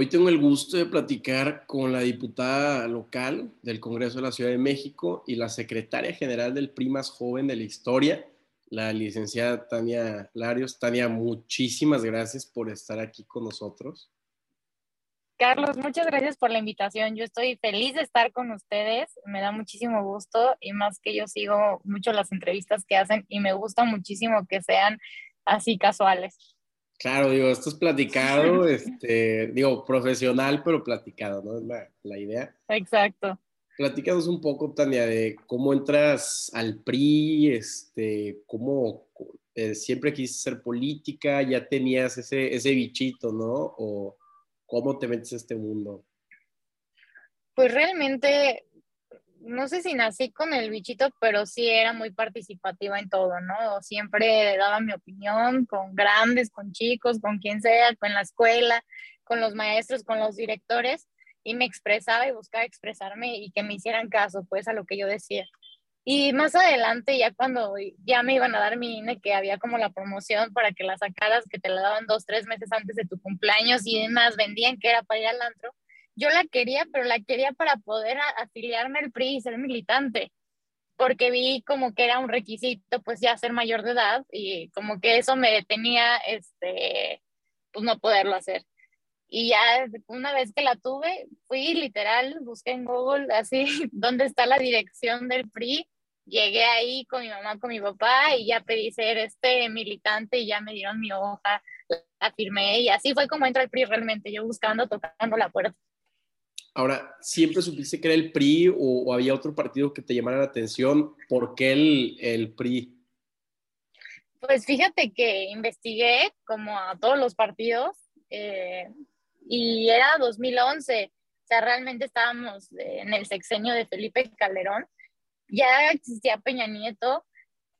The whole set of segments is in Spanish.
Hoy tengo el gusto de platicar con la diputada local del Congreso de la Ciudad de México y la secretaria general del PRI más joven de la historia, la licenciada Tania Larios. Tania, muchísimas gracias por estar aquí con nosotros. Carlos, muchas gracias por la invitación. Yo estoy feliz de estar con ustedes. Me da muchísimo gusto y más que yo sigo mucho las entrevistas que hacen y me gusta muchísimo que sean así casuales. Claro, digo, esto es platicado, este, digo, profesional, pero platicado, ¿no? Es la, la idea. Exacto. Platícanos un poco, Tania, de cómo entras al PRI, este, cómo eh, siempre quisiste ser política, ya tenías ese, ese bichito, ¿no? O cómo te metes a este mundo. Pues realmente no sé si nací con el bichito, pero sí era muy participativa en todo, ¿no? Siempre daba mi opinión con grandes, con chicos, con quien sea, con la escuela, con los maestros, con los directores, y me expresaba y buscaba expresarme y que me hicieran caso, pues, a lo que yo decía. Y más adelante, ya cuando ya me iban a dar mi INE, que había como la promoción para que la sacaras, que te la daban dos, tres meses antes de tu cumpleaños y demás, vendían que era para ir al antro, yo la quería, pero la quería para poder afiliarme al PRI y ser militante, porque vi como que era un requisito, pues ya ser mayor de edad y como que eso me detenía, este, pues no poderlo hacer. Y ya una vez que la tuve, fui literal, busqué en Google así, dónde está la dirección del PRI, llegué ahí con mi mamá, con mi papá y ya pedí ser este militante y ya me dieron mi hoja, la firmé y así fue como entró el PRI realmente, yo buscando, tocando la puerta. Ahora, ¿siempre supiste que era el PRI o, había otro partido que te llamara la atención? ¿Por qué el, el PRI? Pues fíjate que investigué como a todos los partidos eh, y era 2011, o sea, realmente estábamos en el sexenio de Felipe Calderón, ya existía Peña Nieto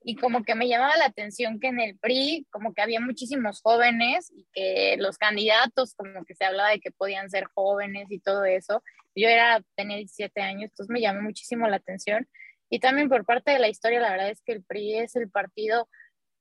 y como que me llamaba la atención que en el PRI como que había muchísimos jóvenes y que los candidatos como que se hablaba de que podían ser jóvenes y todo eso. Yo era, tenía 17 años, entonces me llamó muchísimo la atención. Y también por parte de la historia, la verdad es que el PRI es el partido,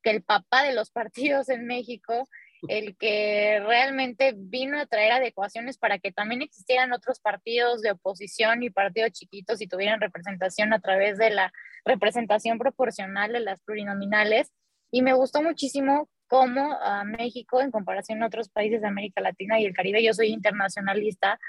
que el papá de los partidos en México el que realmente vino a traer adecuaciones para que también existieran otros partidos de oposición y partidos chiquitos y tuvieran representación a través de la representación proporcional de las plurinominales. Y me gustó muchísimo cómo a México, en comparación a otros países de América Latina y el Caribe, yo soy internacionalista,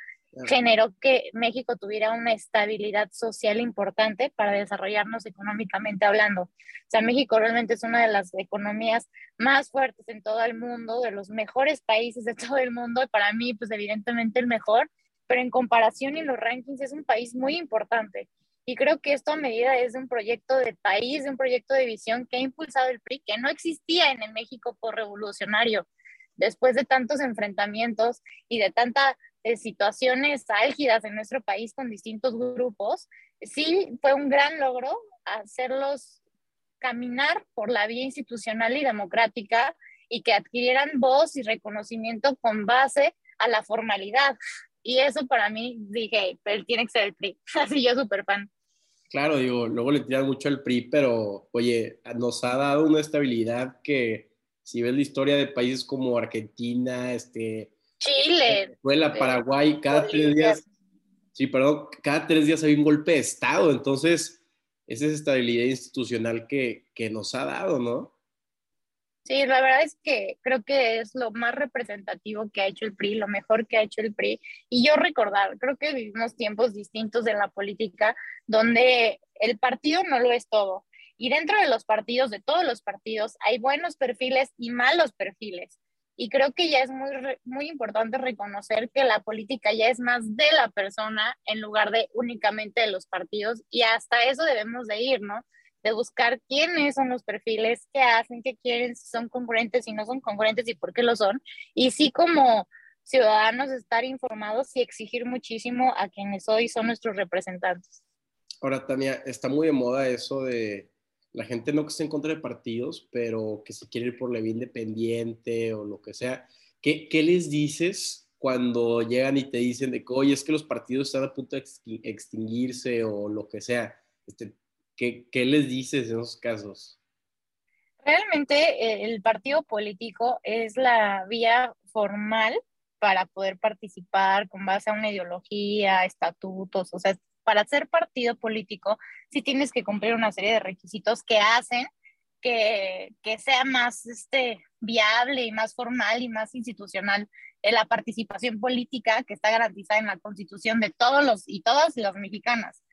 generó que México tuviera una estabilidad social importante para desarrollarnos económicamente hablando. O sea, México realmente es una de las economías más fuertes en todo el mundo, de los mejores países de todo el mundo, y para mí, pues evidentemente el mejor, pero en comparación en los rankings es un país muy importante. Y creo que esto a medida es de un proyecto de país, de un proyecto de visión que ha impulsado el PRI, que no existía en el México por revolucionario. Después de tantos enfrentamientos y de tanta situaciones álgidas en nuestro país con distintos grupos, sí fue un gran logro hacerlos caminar por la vía institucional y democrática y que adquirieran voz y reconocimiento con base a la formalidad. Y eso para mí, dije, él tiene que ser el PRI. Así yo súper fan. Claro, digo, luego le tiran mucho al PRI, pero oye, nos ha dado una estabilidad que si ves la historia de países como Argentina, este, Chile. Fue la Paraguay cada tres días. Sí, perdón, cada tres días hay un golpe de Estado. Entonces, esa es estabilidad institucional que, que nos ha dado, ¿no? Sí, la verdad es que creo que es lo más representativo que ha hecho el PRI, lo mejor que ha hecho el PRI. Y yo recordar, creo que vivimos tiempos distintos en la política donde el partido no lo es todo. Y dentro de los partidos, de todos los partidos, hay buenos perfiles y malos perfiles. Y creo que ya es muy, muy importante reconocer que la política ya es más de la persona en lugar de únicamente de los partidos y hasta eso debemos de ir, ¿no? De buscar quiénes son los perfiles, qué hacen, qué quieren, si son congruentes, si no son congruentes y por qué lo son. Y sí como ciudadanos estar informados y exigir muchísimo a quienes hoy son nuestros representantes. Ahora, Tania, está muy de moda eso de la gente no que esté en contra de partidos, pero que se quiere ir por la vía independiente o lo que sea. ¿Qué, ¿Qué, les dices cuando llegan y te dicen de que, oye, es que los partidos están a punto de extinguirse o lo que sea? Este, ¿qué, ¿Qué les dices en esos casos? Realmente eh, el partido político es la vía formal para poder participar con base a una ideología, estatutos, o sea, para ser partido político, sí tienes que cumplir una serie de requisitos que hacen que, que sea más este, viable y más formal y más institucional en la participación política que está garantizada en la constitución de todos los y todas las mexicanas.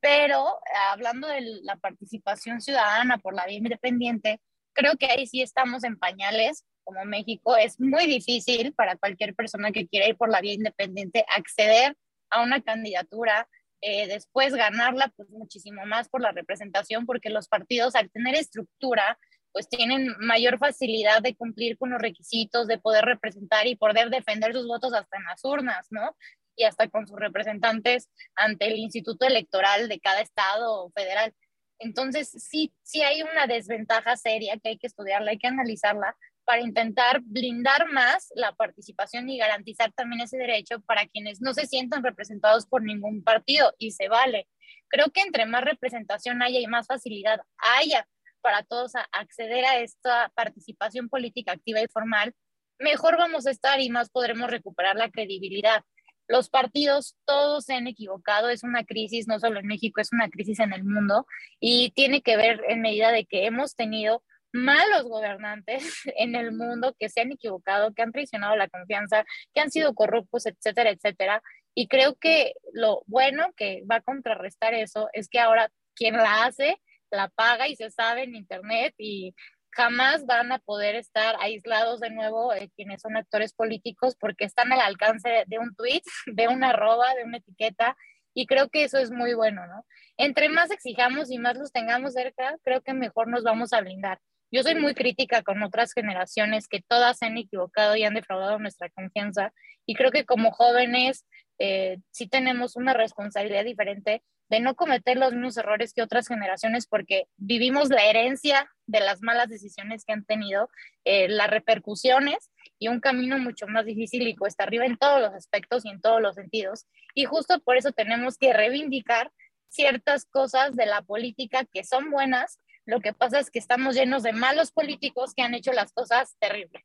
Pero hablando de la participación ciudadana por la vía independiente, creo que ahí sí estamos en pañales como México. Es muy difícil para cualquier persona que quiera ir por la vía independiente acceder a una candidatura, eh, después ganarla, pues muchísimo más por la representación, porque los partidos al tener estructura, pues tienen mayor facilidad de cumplir con los requisitos, de poder representar y poder defender sus votos hasta en las urnas, ¿no? Y hasta con sus representantes ante el Instituto Electoral de cada estado federal. Entonces, sí, sí hay una desventaja seria que hay que estudiarla, hay que analizarla para intentar blindar más la participación y garantizar también ese derecho para quienes no se sientan representados por ningún partido y se vale. Creo que entre más representación haya y más facilidad haya para todos acceder a esta participación política activa y formal, mejor vamos a estar y más podremos recuperar la credibilidad. Los partidos todos se han equivocado, es una crisis no solo en México, es una crisis en el mundo y tiene que ver en medida de que hemos tenido malos gobernantes en el mundo que se han equivocado, que han traicionado la confianza, que han sido corruptos, etcétera, etcétera. Y creo que lo bueno que va a contrarrestar eso es que ahora quien la hace, la paga y se sabe en Internet y jamás van a poder estar aislados de nuevo eh, quienes son actores políticos porque están al alcance de un tweet, de una arroba, de una etiqueta y creo que eso es muy bueno, ¿no? Entre más exijamos y más los tengamos cerca, creo que mejor nos vamos a blindar. Yo soy muy crítica con otras generaciones que todas se han equivocado y han defraudado nuestra confianza y creo que como jóvenes eh, sí tenemos una responsabilidad diferente de no cometer los mismos errores que otras generaciones porque vivimos la herencia de las malas decisiones que han tenido, eh, las repercusiones y un camino mucho más difícil y cuesta arriba en todos los aspectos y en todos los sentidos. Y justo por eso tenemos que reivindicar ciertas cosas de la política que son buenas lo que pasa es que estamos llenos de malos políticos que han hecho las cosas terribles.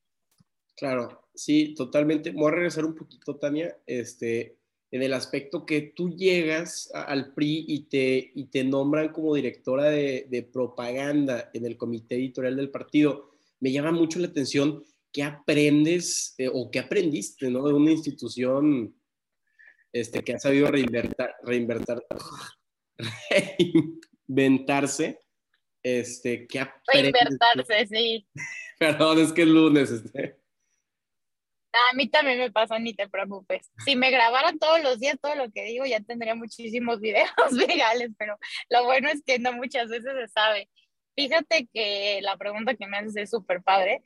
Claro, sí, totalmente. Voy a regresar un poquito, Tania, este, en el aspecto que tú llegas al PRI y te, y te nombran como directora de, propaganda en el comité editorial del partido. Me llama mucho la atención qué aprendes eh, o qué aprendiste ¿no? de una institución este, que ha sabido reinventar, reinventar, reinventarse este, ¿qué Reinvertirse, sí. Perdón, es que es lunes. Este. A mí también me pasa, ni te preocupes. Si me grabaran todos los días todo lo que digo, ya tendría muchísimos videos virales, pero lo bueno es que no muchas veces se sabe. Fíjate que la pregunta que me haces es súper padre.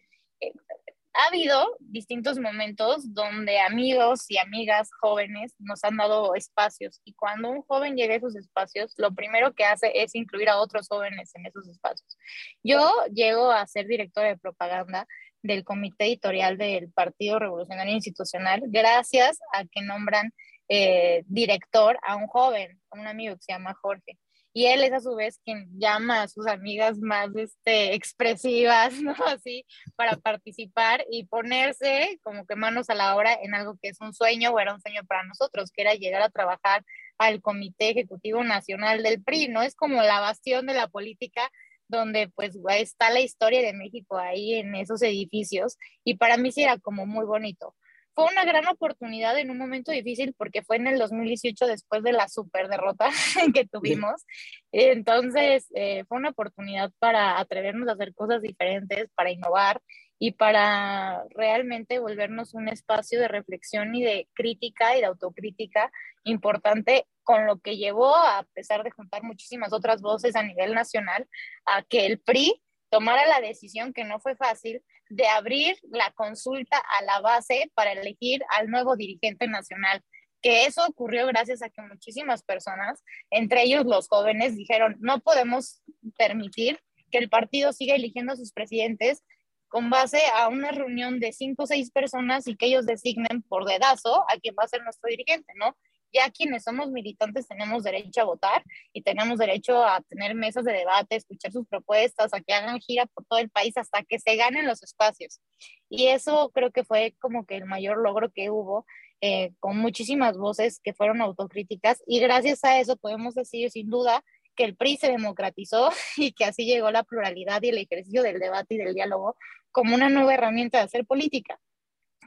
Ha habido distintos momentos donde amigos y amigas jóvenes nos han dado espacios y cuando un joven llega a esos espacios, lo primero que hace es incluir a otros jóvenes en esos espacios. Yo llego a ser directora de propaganda del comité editorial del Partido Revolucionario Institucional gracias a que nombran eh, director a un joven, a un amigo que se llama Jorge y él es a su vez quien llama a sus amigas más este, expresivas, ¿no? Así, para participar y ponerse como que manos a la obra en algo que es un sueño o era un sueño para nosotros, que era llegar a trabajar al Comité Ejecutivo Nacional del PRI, ¿no? Es como la bastión de la política donde pues está la historia de México ahí en esos edificios y para mí sí era como muy bonito fue una gran oportunidad en un momento difícil porque fue en el 2018 después de la super derrota que tuvimos. Entonces, eh, fue una oportunidad para atrevernos a hacer cosas diferentes, para innovar y para realmente volvernos un espacio de reflexión y de crítica y de autocrítica importante con lo que llevó, a pesar de juntar muchísimas otras voces a nivel nacional, a que el PRI tomara la decisión que no fue fácil de abrir la consulta a la base para elegir al nuevo dirigente nacional, que eso ocurrió gracias a que muchísimas personas, entre ellos los jóvenes, dijeron, no podemos permitir que el partido siga eligiendo a sus presidentes con base a una reunión de cinco o seis personas y que ellos designen por dedazo a quien va a ser nuestro dirigente, ¿no? Ya quienes somos militantes tenemos derecho a votar y tenemos derecho a tener mesas de debate, escuchar sus propuestas, a que hagan gira por todo el país hasta que se ganen los espacios. Y eso creo que fue como que el mayor logro que hubo, eh, con muchísimas voces que fueron autocríticas y gracias a eso podemos decir sin duda que el PRI se democratizó y que así llegó la pluralidad y el ejercicio del debate y del diálogo como una nueva herramienta de hacer política.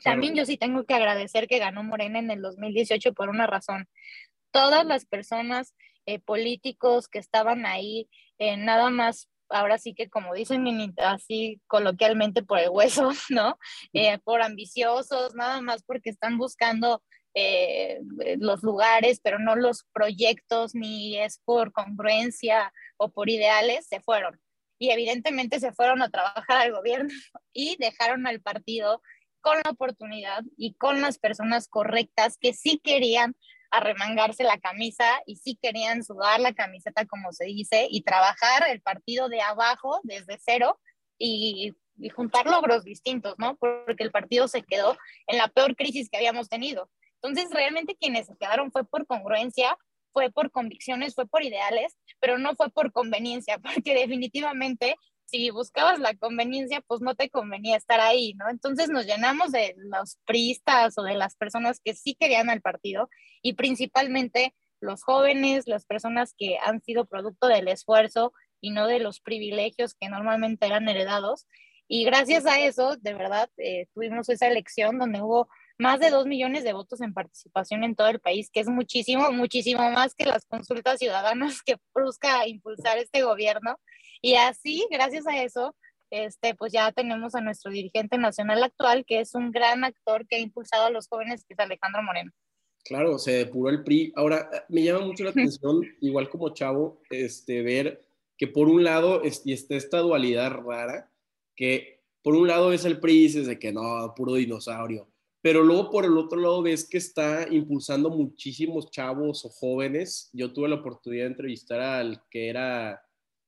También yo sí tengo que agradecer que ganó Morena en el 2018 por una razón. Todas las personas eh, políticos que estaban ahí, eh, nada más, ahora sí que como dicen así coloquialmente por el hueso, ¿no? Eh, por ambiciosos, nada más porque están buscando los lugares, pero no los proyectos, ni es por congruencia o por ideales, se fueron. Y evidentemente se fueron a trabajar al gobierno y dejaron al partido con la oportunidad y con las personas correctas que sí querían arremangarse la camisa y sí querían sudar la camiseta, como se dice, y trabajar el partido de abajo desde cero y, juntar logros distintos, ¿no? Porque el partido se quedó en la peor crisis que habíamos tenido. Entonces, realmente quienes se quedaron fue por congruencia, fue por convicciones, fue por ideales, pero no fue por conveniencia, porque definitivamente si buscabas la conveniencia, pues no te convenía estar ahí, ¿no? Entonces nos llenamos de los priistas o de las personas que sí querían al partido y principalmente los jóvenes, las personas que han sido producto del esfuerzo y no de los privilegios que normalmente eran heredados. Y gracias a eso, de verdad, eh, tuvimos esa elección donde hubo más de dos millones de votos en participación en todo el país, que es muchísimo, muchísimo más que las consultas ciudadanas que busca impulsar este gobierno. Y así, gracias a eso, este, pues ya tenemos a nuestro dirigente nacional actual, que es un gran actor que ha impulsado a los jóvenes, que es Alejandro Moreno. Claro, se depuró el PRI. Ahora, me llama mucho la atención, igual como chavo, este, ver que por un lado y está esta dualidad rara, que por un lado es el PRI y dices de que no, puro dinosaurio, pero luego por el otro lado ves que está impulsando muchísimos chavos o jóvenes. Yo tuve la oportunidad de entrevistar al que era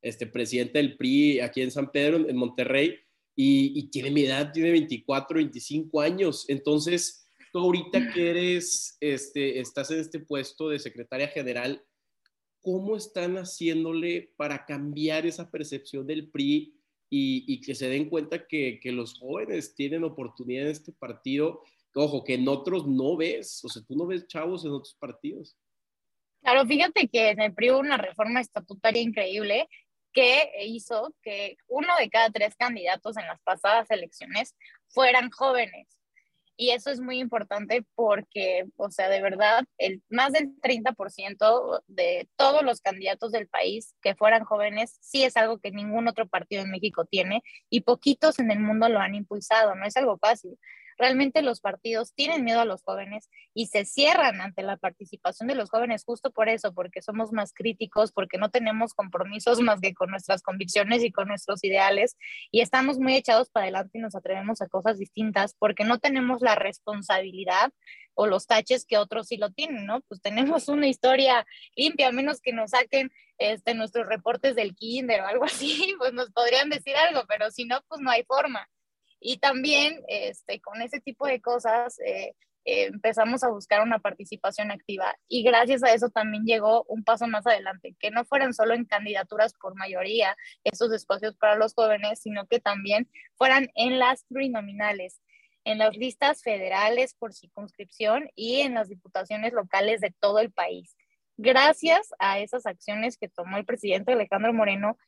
este presidente del PRI aquí en San Pedro, en Monterrey, y, tiene mi edad, tiene 24, 25 años. Entonces, tú ahorita que eres, este, estás en este puesto de secretaria general, ¿cómo están haciéndole para cambiar esa percepción del PRI y, y que se den cuenta que, que, los jóvenes tienen oportunidad en este partido ojo, que en otros no ves, o sea, tú no ves chavos en otros partidos. Claro, fíjate que en el PRI hubo una reforma estatutaria increíble que hizo que uno de cada tres candidatos en las pasadas elecciones fueran jóvenes. Y eso es muy importante porque, o sea, de verdad, el, más del 30% de todos los candidatos del país que fueran jóvenes sí es algo que ningún otro partido en México tiene y poquitos en el mundo lo han impulsado, no es algo fácil. Realmente los partidos tienen miedo a los jóvenes y se cierran ante la participación de los jóvenes justo por eso, porque somos más críticos, porque no tenemos compromisos más que con nuestras convicciones y con nuestros ideales y estamos muy echados para adelante y nos atrevemos a cosas distintas porque no tenemos la responsabilidad o los taches que otros sí lo tienen, ¿no? Pues tenemos una historia limpia, a menos que nos saquen este, nuestros reportes del kinder o algo así, pues nos podrían decir algo, pero si no, pues no hay forma. Y también este, con ese tipo de cosas eh, eh, empezamos a buscar una participación activa y gracias a eso también llegó un paso más adelante, que no fueran solo en candidaturas por mayoría esos espacios para los jóvenes, sino que también fueran en las plurinominales en las listas federales por circunscripción y en las diputaciones locales de todo el país. Gracias a esas acciones que tomó el presidente Alejandro Moreno,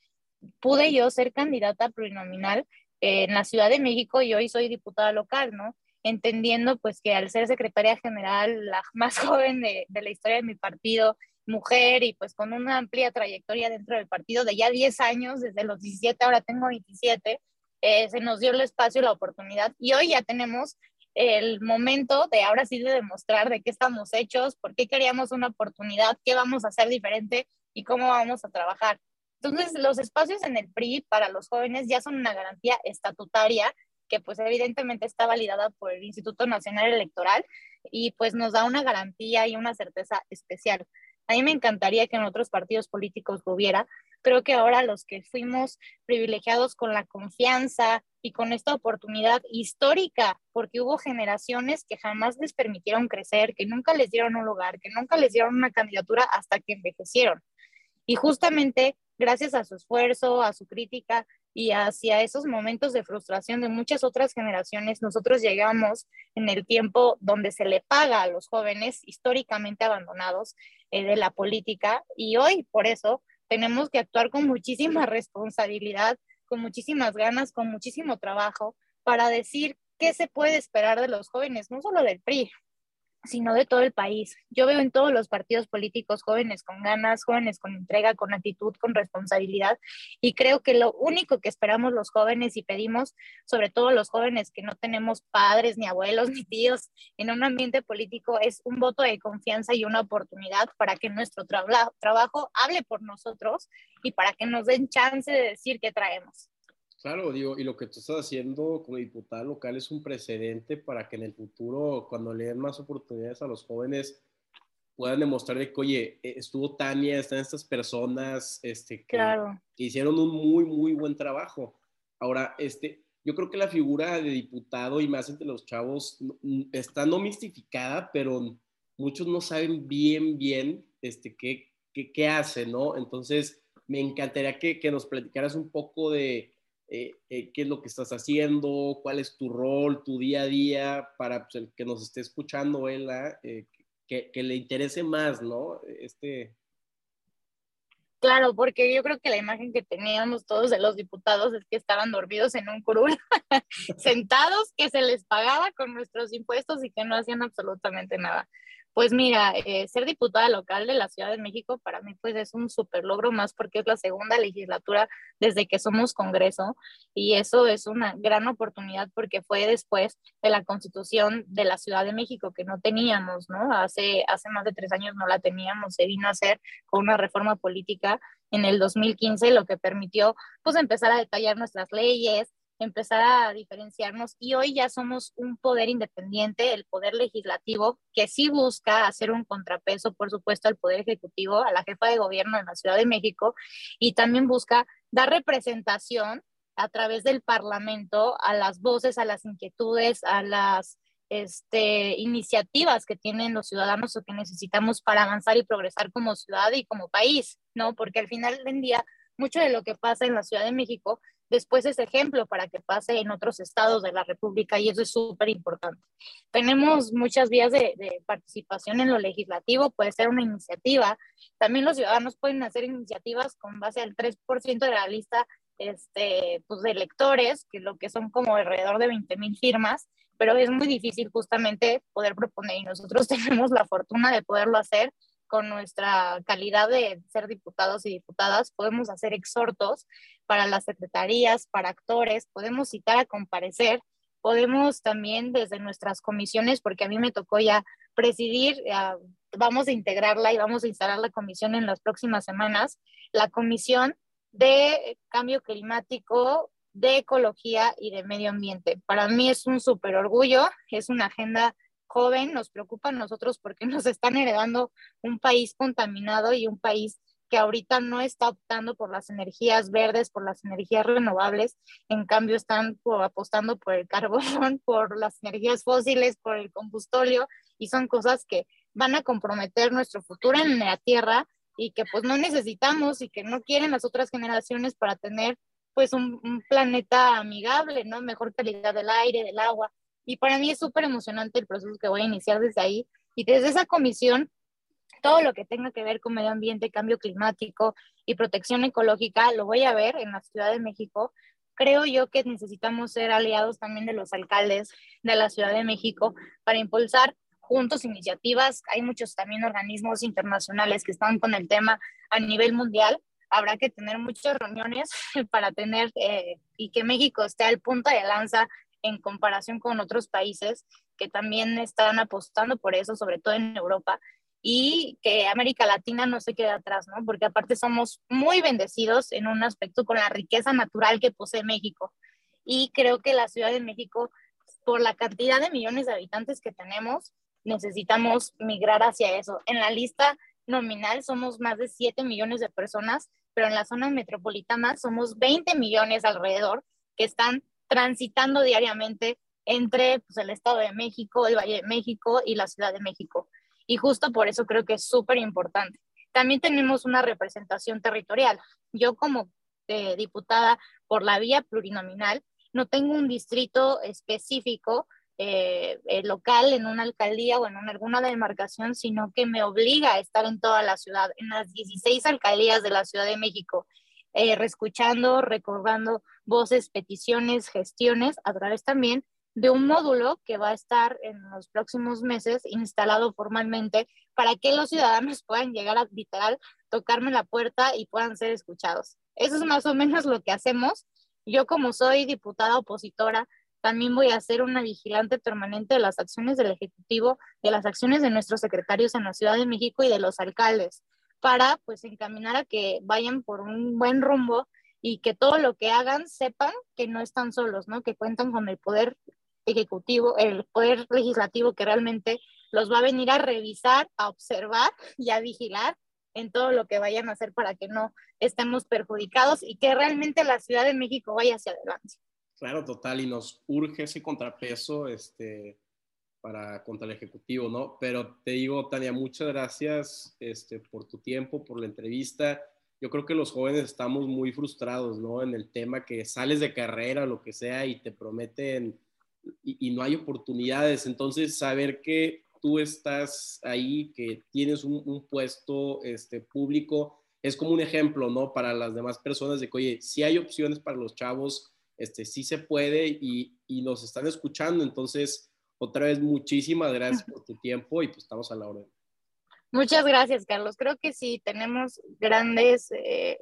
pude yo ser candidata plurinominal en la Ciudad de México y hoy soy diputada local, ¿no? Entendiendo pues que al ser secretaria general, la más joven de, de la historia de mi partido, mujer y pues con una amplia trayectoria dentro del partido de ya 10 años, desde los 17, ahora tengo 27, eh, se nos dio el espacio, la oportunidad y hoy ya tenemos el momento de ahora sí de demostrar de qué estamos hechos, por qué queríamos una oportunidad, qué vamos a hacer diferente y cómo vamos a trabajar. Entonces, los espacios en el PRI para los jóvenes ya son una garantía estatutaria que pues evidentemente está validada por el Instituto Nacional Electoral y pues nos da una garantía y una certeza especial. A mí me encantaría que en otros partidos políticos lo hubiera, creo que ahora los que fuimos privilegiados con la confianza y con esta oportunidad histórica, porque hubo generaciones que jamás les permitieron crecer, que nunca les dieron un lugar, que nunca les dieron una candidatura hasta que envejecieron. Y justamente gracias a su esfuerzo, a su crítica y hacia esos momentos de frustración de muchas otras generaciones, nosotros llegamos en el tiempo donde se le paga a los jóvenes históricamente abandonados eh, de la política y hoy por eso tenemos que actuar con muchísima responsabilidad, con muchísimas ganas, con muchísimo trabajo para decir qué se puede esperar de los jóvenes, no solo del PRI, sino de todo el país. Yo veo en todos los partidos políticos jóvenes con ganas, jóvenes con entrega, con actitud, con responsabilidad. Y creo que lo único que esperamos los jóvenes y pedimos, sobre todo los jóvenes que no tenemos padres, ni abuelos, ni tíos en un ambiente político, es un voto de confianza y una oportunidad para que nuestro trabajo hable por nosotros y para que nos den chance de decir qué traemos. Claro, digo, y lo que tú estás haciendo como diputada local es un precedente para que en el futuro, cuando le den más oportunidades a los jóvenes, puedan demostrar de que, oye, e, estuvo Tania, están estas personas este, que, hicieron un muy, muy buen trabajo. Ahora, este, yo creo que la figura de diputado y más entre los chavos está no mistificada, pero muchos no saben bien, bien este, qué, qué, qué hace, ¿no? Entonces, me encantaría que, que nos platicaras un poco de eh, eh, qué es lo que estás haciendo, cuál es tu rol, tu día a día, para pues, el que nos esté escuchando, Ela, eh, que, que, le interese más, ¿no? Este... Claro, porque yo creo que la imagen que teníamos todos de los diputados es que estaban dormidos en un curul, sentados, que se les pagaba con nuestros impuestos y que no hacían absolutamente nada. Pues mira, eh, ser diputada local de la Ciudad de México para mí pues es un súper logro más porque es la segunda legislatura desde que somos Congreso y eso es una gran oportunidad porque fue después de la constitución de la Ciudad de México que no teníamos, ¿no? Hace, hace más de tres años no la teníamos, se vino a hacer con una reforma política en el 2015, lo que permitió pues empezar a detallar nuestras leyes, empezar a diferenciarnos y hoy ya somos un poder independiente, el poder legislativo, que sí busca hacer un contrapeso, por supuesto, al poder ejecutivo, a la jefa de gobierno de la Ciudad de México y también busca dar representación a través del Parlamento a las voces, a las inquietudes, a las este, iniciativas que tienen los ciudadanos o que necesitamos para avanzar y progresar como ciudad y como país, ¿no? Porque al final del día, mucho de lo que pasa en la Ciudad de México después es ejemplo para que pase en otros estados de la República y eso es súper importante. Tenemos muchas vías de, participación en lo legislativo, puede ser una iniciativa. También los ciudadanos pueden hacer iniciativas con base al 3% de la lista este, pues, de electores, que lo que son como alrededor de 20 mil firmas, pero es muy difícil justamente poder proponer y nosotros tenemos la fortuna de poderlo hacer con nuestra calidad de ser diputados y diputadas, podemos hacer exhortos para las secretarías, para actores, podemos citar a comparecer, podemos también desde nuestras comisiones, porque a mí me tocó ya presidir, vamos a integrarla y vamos a instalar la comisión en las próximas semanas, la comisión de cambio climático, de ecología y de medio ambiente. Para mí es un súper orgullo, es una agenda joven, nos preocupa a nosotros porque nos están heredando un país contaminado y un país que ahorita no está optando por las energías verdes, por las energías renovables, en cambio están apostando por el carbón, por las energías fósiles, por el combustóleo, y son cosas que van a comprometer nuestro futuro en la Tierra y que pues no necesitamos y que no quieren las otras generaciones para tener pues un, un planeta amigable, ¿no? Mejor calidad del aire, del agua. Y para mí es súper emocionante el proceso que voy a iniciar desde ahí. Y desde esa comisión, todo lo que tenga que ver con medio ambiente, cambio climático y protección ecológica, lo voy a ver en la Ciudad de México. Creo yo que necesitamos ser aliados también de los alcaldes de la Ciudad de México para impulsar juntos iniciativas. Hay muchos también organismos internacionales que están con el tema a nivel mundial. Habrá que tener muchas reuniones para tener eh, y que México esté al punto de lanza en comparación con otros países que también están apostando por eso, sobre todo en Europa, y que América Latina no se quede atrás, ¿no? Porque aparte somos muy bendecidos en un aspecto con la riqueza natural que posee México. Y creo que la Ciudad de México, por la cantidad de millones de habitantes que tenemos, necesitamos migrar hacia eso. En la lista nominal somos más de 7 millones de personas, pero en la zona metropolitana somos 20 millones alrededor que están transitando diariamente entre pues, el Estado de México, el Valle de México y la Ciudad de México. Y justo por eso creo que es súper importante. También tenemos una representación territorial. Yo como eh, diputada por la vía plurinominal, no tengo un distrito específico eh, eh, local en una alcaldía o en alguna demarcación, sino que me obliga a estar en toda la ciudad, en las 16 alcaldías de la Ciudad de México, eh, reescuchando, recordando voces, peticiones, gestiones, a través también de un módulo que va a estar en los próximos meses instalado formalmente para que los ciudadanos puedan llegar a literal, tocarme la puerta y puedan ser escuchados. Eso es más o menos lo que hacemos. Yo como soy diputada opositora, también voy a ser una vigilante permanente de las acciones del Ejecutivo, de las acciones de nuestros secretarios en la Ciudad de México y de los alcaldes, para pues encaminar a que vayan por un buen rumbo y que todo lo que hagan sepan que no están solos, ¿no? Que cuentan con el poder ejecutivo, el poder legislativo que realmente los va a venir a revisar, a observar y a vigilar en todo lo que vayan a hacer para que no estemos perjudicados y que realmente la Ciudad de México vaya hacia adelante. Claro, total, y nos urge ese contrapeso este, para, contra el Ejecutivo, ¿no? Pero te digo, Tania, muchas gracias este, por tu tiempo, por la entrevista. Yo creo que los jóvenes estamos muy frustrados, ¿no? En el tema que sales de carrera lo que sea y te prometen y, no hay oportunidades. Entonces, saber que tú estás ahí, que tienes un, un, puesto este, público, es como un ejemplo, ¿no? Para las demás personas de que, oye, si hay opciones para los chavos, este, sí se puede y, y nos están escuchando. Entonces, otra vez, muchísimas gracias por tu tiempo y pues estamos a la hora. Muchas gracias, Carlos. Creo que sí, tenemos grandes, eh,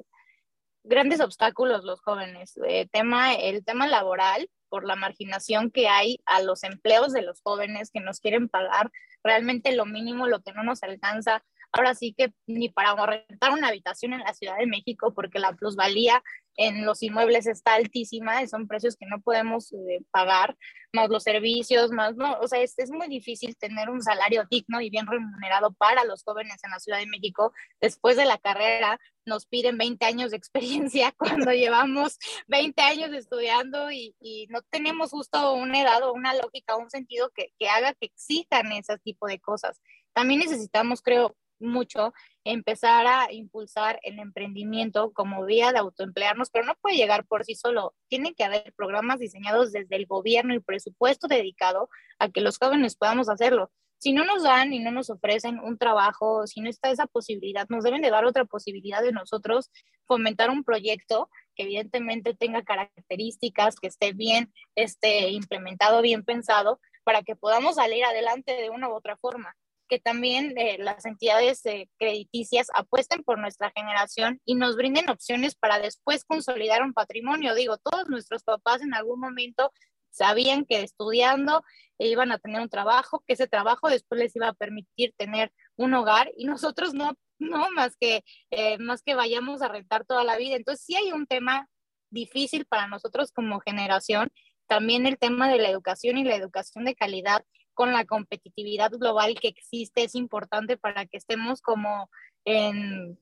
grandes obstáculos los jóvenes. Eh, tema, el tema laboral, por la marginación que hay a los empleos de los jóvenes que nos quieren pagar realmente lo mínimo, lo que no nos alcanza. Ahora sí que ni para rentar una habitación en la Ciudad de México, porque la plusvalía en los inmuebles está altísima, son precios que no podemos eh, pagar, más los servicios, más, no, o sea, es, es, muy difícil tener un salario digno y bien remunerado para los jóvenes en la Ciudad de México. Después de la carrera nos piden 20 años de experiencia cuando llevamos 20 años estudiando y, y, no tenemos justo una edad o una lógica un sentido que, que haga que exijan ese tipo de cosas. También necesitamos, creo, mucho empezar a impulsar el emprendimiento como vía de autoemplearnos, pero no puede llegar por sí solo. Tiene que haber programas diseñados desde el gobierno y presupuesto dedicado a que los jóvenes podamos hacerlo. Si no nos dan y no nos ofrecen un trabajo, si no está esa posibilidad, nos deben de dar otra posibilidad de nosotros fomentar un proyecto que evidentemente tenga características, que esté bien esté implementado, bien pensado, para que podamos salir adelante de una u otra forma que también eh, las entidades eh, crediticias apuesten por nuestra generación y nos brinden opciones para después consolidar un patrimonio. Digo, todos nuestros papás en algún momento sabían que estudiando iban a tener un trabajo, que ese trabajo después les iba a permitir tener un hogar y nosotros no, no más que, eh, más que vayamos a rentar toda la vida. Entonces sí hay un tema difícil para nosotros como generación, también el tema de la educación y la educación de calidad con la competitividad global que existe es importante para que estemos como en,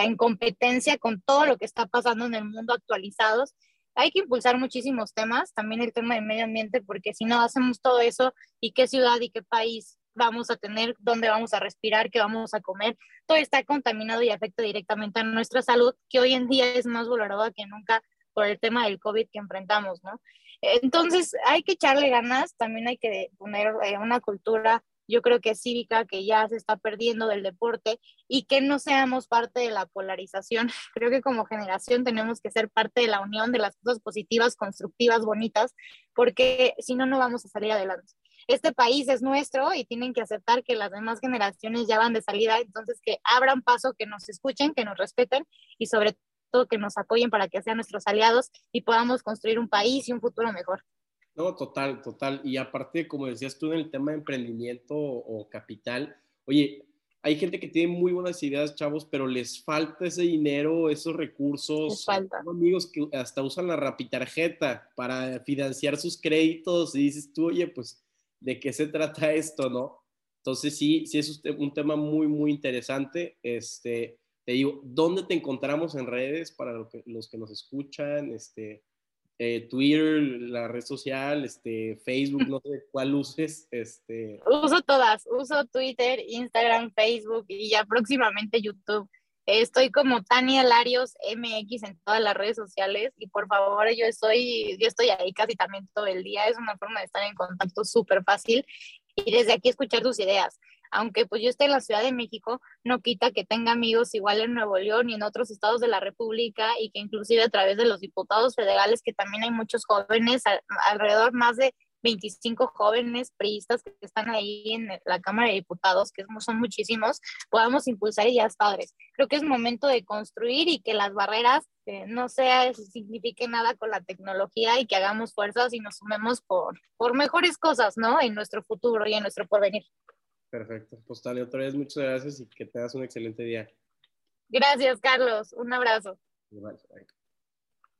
en competencia con todo lo que está pasando en el mundo actualizados. Hay que impulsar muchísimos temas, también el tema del medio ambiente, porque si no hacemos todo eso, ¿y qué ciudad y qué país vamos a tener, dónde vamos a respirar, qué vamos a comer? Todo está contaminado y afecta directamente a nuestra salud, que hoy en día es más vulnerada que nunca por el tema del COVID que enfrentamos, ¿no? Entonces, hay que echarle ganas, también hay que poner eh, una cultura, yo creo que cívica, que ya se está perdiendo del deporte y que no seamos parte de la polarización. Creo que como generación tenemos que ser parte de la unión de las cosas positivas, constructivas, bonitas, porque si no, no vamos a salir adelante. Este país es nuestro y tienen que aceptar que las demás generaciones ya van de salida, entonces que abran paso, que nos escuchen, que nos respeten y sobre que nos apoyen para que sean nuestros aliados y podamos construir un país y un futuro mejor. No, total, total. Y aparte, como decías tú en el tema de emprendimiento o, capital, oye, hay gente que tiene muy buenas ideas, chavos, pero les falta ese dinero, esos recursos. Les falta. amigos que hasta usan la rapitarjeta para financiar sus créditos y dices tú, oye, pues, ¿de qué se trata esto, no? Entonces sí, sí es un tema muy, muy interesante. Este, te digo, ¿dónde te encontramos en redes para los que nos escuchan? Este, eh, Twitter, la red social, este, Facebook, no sé cuál uses. Este... Uso todas, uso Twitter, Instagram, Facebook y ya próximamente YouTube. Estoy como Tania Larios MX en todas las redes sociales y por favor yo estoy, yo estoy ahí casi también todo el día. Es una forma de estar en contacto súper fácil y desde aquí escuchar tus ideas aunque pues yo esté en la Ciudad de México, no quita que tenga amigos igual en Nuevo León y en otros estados de la República y que inclusive a través de los diputados federales, que también hay muchos jóvenes, alrededor más de 25 jóvenes priistas que están ahí en la Cámara de Diputados, que son muchísimos, podamos impulsar ideas padres. Creo que es momento de construir y que las barreras eh, no sea, signifique nada con la tecnología y que hagamos fuerzas y nos sumemos por, por mejores cosas, ¿no? En nuestro futuro y en nuestro porvenir. Perfecto. Pues Tania, otra vez muchas gracias y que tengas un excelente día. Gracias, Carlos. Un abrazo.